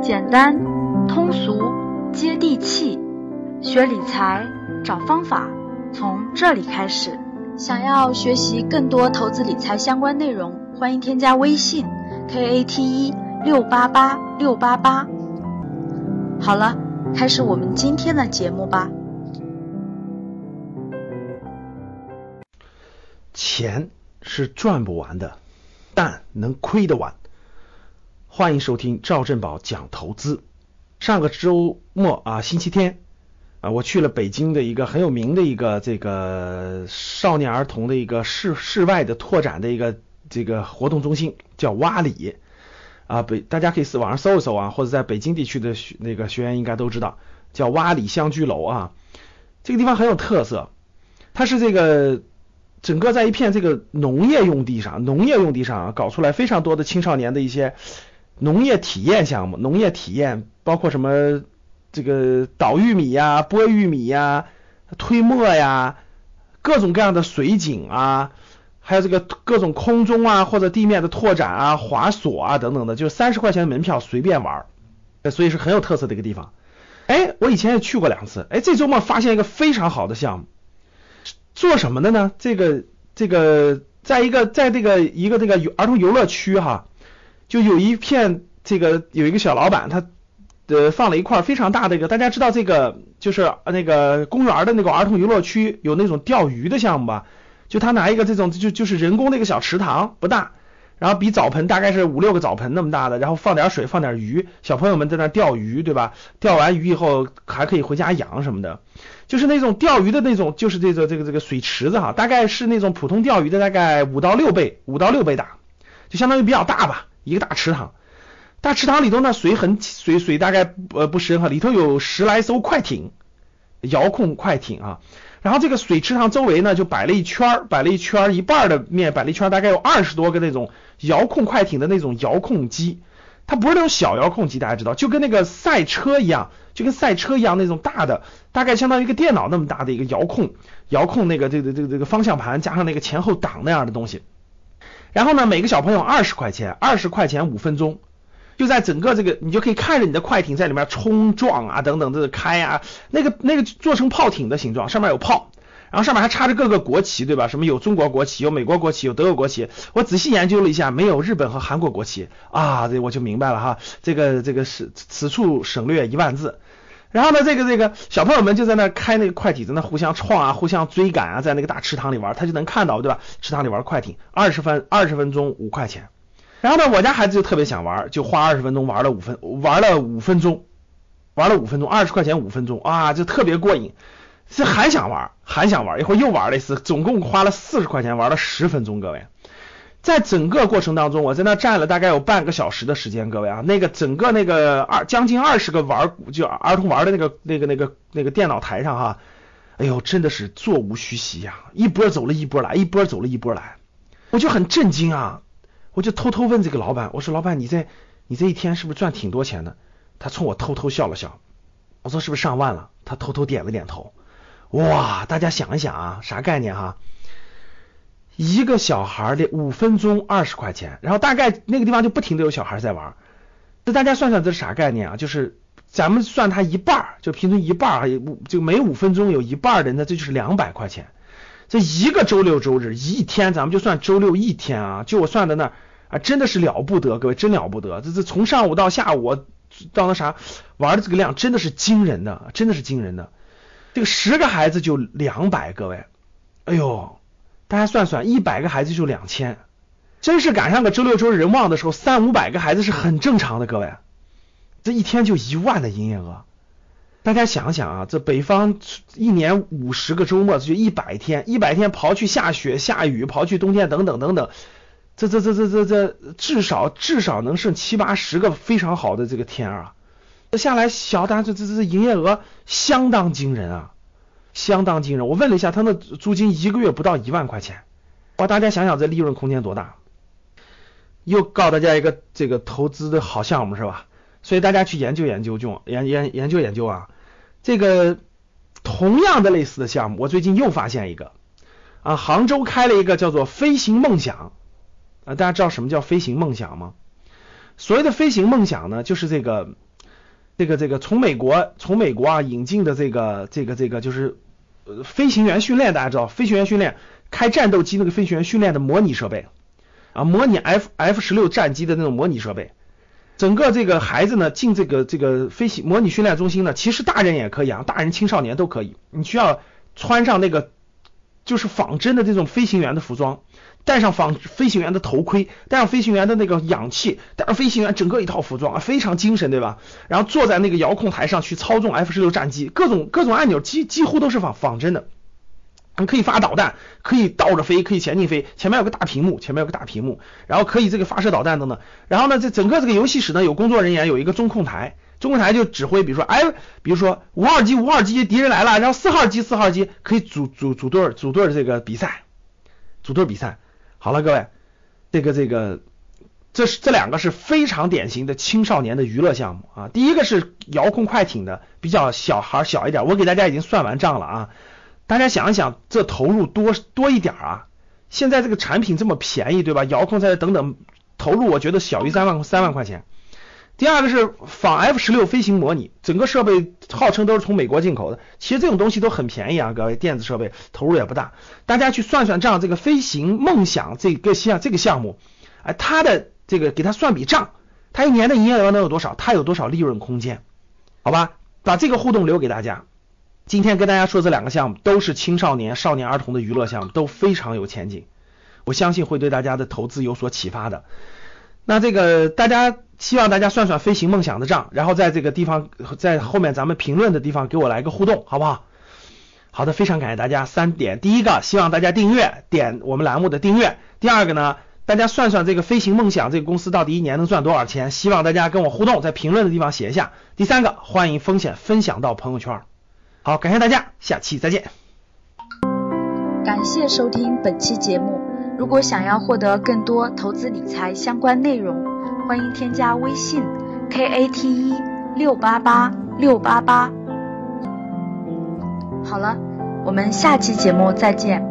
简单、通俗、接地气，学理财找方法，从这里开始。想要学习更多投资理财相关内容，欢迎添加微信 k a t 一六八八六八八。好了，开始我们今天的节目吧。钱是赚不完的，但能亏得完。欢迎收听赵振宝讲投资。上个周末啊，星期天啊，我去了北京的一个很有名的一个这个少年儿童的一个室室外的拓展的一个这个活动中心，叫洼里啊。北大家可以是网上搜一搜啊，或者在北京地区的那个学员应该都知道，叫洼里乡居楼啊。这个地方很有特色，它是这个。整个在一片这个农业用地上，农业用地上，搞出来非常多的青少年的一些农业体验项目，农业体验包括什么这个捣玉米呀、剥玉米呀、推磨呀，各种各样的水井啊，还有这个各种空中啊或者地面的拓展啊、滑索啊等等的，就三十块钱的门票随便玩，所以是很有特色的一个地方。哎，我以前也去过两次，哎，这周末发现一个非常好的项目。做什么的呢？这个这个，在一个在这个一个这个儿童游乐区哈，就有一片这个有一个小老板，他呃放了一块非常大的一个，大家知道这个就是那个公园的那个儿童游乐区有那种钓鱼的项目吧？就他拿一个这种就就是人工的一个小池塘，不大，然后比澡盆大概是五六个澡盆那么大的，然后放点水放点鱼，小朋友们在那钓鱼，对吧？钓完鱼以后还可以回家养什么的。就是那种钓鱼的那种，就是这个这个这个水池子哈，大概是那种普通钓鱼的大概五到六倍，五到六倍大，就相当于比较大吧，一个大池塘。大池塘里头呢，水很水水大概呃不深哈，里头有十来艘快艇，遥控快艇啊。然后这个水池塘周围呢，就摆了一圈儿摆了一圈儿一半的面摆了一圈，大概有二十多个那种遥控快艇的那种遥控机。它不是那种小遥控机，大家知道，就跟那个赛车一样，就跟赛车一样那种大的，大概相当于一个电脑那么大的一个遥控，遥控那个这个这个这个方向盘加上那个前后挡那样的东西。然后呢，每个小朋友二十块钱，二十块钱五分钟，就在整个这个，你就可以看着你的快艇在里面冲撞啊等等这个开啊，那个那个做成炮艇的形状，上面有炮。然后上面还插着各个国旗，对吧？什么有中国国旗，有美国国旗，有德国国旗。我仔细研究了一下，没有日本和韩国国旗啊，这我就明白了哈。这个这个是此处省略一万字。然后呢，这个这个小朋友们就在那开那个快艇，在那互相撞啊，互相追赶啊，在那个大池塘里玩，他就能看到，对吧？池塘里玩快艇，二十分二十分钟五块钱。然后呢，我家孩子就特别想玩，就花二十分钟玩了五分，玩了五分钟，玩了五分钟，二十块钱五分钟啊，就特别过瘾。是还想玩，还想玩，一会儿又玩了一次，总共花了四十块钱，玩了十分钟。各位，在整个过程当中，我在那站了大概有半个小时的时间。各位啊，那个整个那个二将近二十个玩就儿童玩的那个那个那个那个电脑台上哈，哎呦，真的是座无虚席呀，一波走了一波来，一波走了一波来，我就很震惊啊，我就偷偷问这个老板，我说老板，你这你这一天是不是赚挺多钱的？他冲我偷偷笑了笑，我说是不是上万了？他偷偷点了点头。哇，大家想一想啊，啥概念哈？一个小孩的五分钟二十块钱，然后大概那个地方就不停的有小孩在玩。那大家算算这是啥概念啊？就是咱们算他一半，就平均一半，就每五分钟有一半的，那这就是两百块钱。这一个周六周日一天，咱们就算周六一天啊，就我算的那啊，真的是了不得，各位真了不得。这这从上午到下午到那啥玩的这个量，真的是惊人的，真的是惊人的。这个十个孩子就两百，各位，哎呦，大家算算，一百个孩子就两千，真是赶上个周六周日人旺的时候，三五百个孩子是很正常的，各位，这一天就一万的营业额，大家想想啊，这北方一年五十个周末就一百天，一百天刨去下雪下雨，刨去冬天等等等等，这这这这这这至少至少能剩七八十个非常好的这个天啊。下来，小单这这这营业额相当惊人啊，相当惊人。我问了一下，他那租金一个月不到一万块钱，哇！大家想想这利润空间多大？又告诉大家一个这个投资的好项目是吧？所以大家去研究研究，就研研研究研究啊。这个同样的类似的项目，我最近又发现一个啊，杭州开了一个叫做飞行梦想啊，大家知道什么叫飞行梦想吗？所谓的飞行梦想呢，就是这个这个这个从美国从美国啊引进的这个这个这个就是呃飞行员训练，大家知道飞行员训练开战斗机那个飞行员训练的模拟设备啊，模拟 F F 十六战机的那种模拟设备。整个这个孩子呢进这个这个飞行模拟训练中心呢，其实大人也可以啊，大人青少年都可以。你需要穿上那个就是仿真的这种飞行员的服装，戴上仿飞行员的头盔，戴上飞行员的那个氧气，戴上飞行员整个一套服装啊，非常精神，对吧？然后坐在那个遥控台上去操纵 F 十六战机，各种各种按钮几几乎都是仿仿真的。你可以发导弹，可以倒着飞，可以前进飞，前面有个大屏幕，前面有个大屏幕，然后可以这个发射导弹等等。然后呢，这整个这个游戏室呢，有工作人员，有一个中控台，中控台就指挥，比如说，哎，比如说五号机，五号机敌人来了，然后四号机，四号机可以组组组队组队这个比赛，组队比赛。好了，各位，这个这个，这是这两个是非常典型的青少年的娱乐项目啊。第一个是遥控快艇的，比较小孩小一点，我给大家已经算完账了啊。大家想一想，这投入多多一点啊？现在这个产品这么便宜，对吧？遥控车等等，投入我觉得小于三万三万块钱。第二个是仿 F 十六飞行模拟，整个设备号称都是从美国进口的。其实这种东西都很便宜啊，各位，电子设备投入也不大。大家去算算账，这个飞行梦想这个项这个项目，哎，它的这个给它算笔账，它一年的营业额能有多少？它有多少利润空间？好吧，把这个互动留给大家。今天跟大家说这两个项目都是青少年、少年儿童的娱乐项目，都非常有前景，我相信会对大家的投资有所启发的。那这个大家希望大家算算飞行梦想的账，然后在这个地方在后面咱们评论的地方给我来个互动，好不好？好的，非常感谢大家。三点，第一个希望大家订阅，点我们栏目的订阅。第二个呢，大家算算这个飞行梦想这个公司到底一年能赚多少钱？希望大家跟我互动，在评论的地方写一下。第三个，欢迎风险分享到朋友圈。好，感谢大家，下期再见。感谢收听本期节目。如果想要获得更多投资理财相关内容，欢迎添加微信 k a t e 六八八六八八。好了，我们下期节目再见。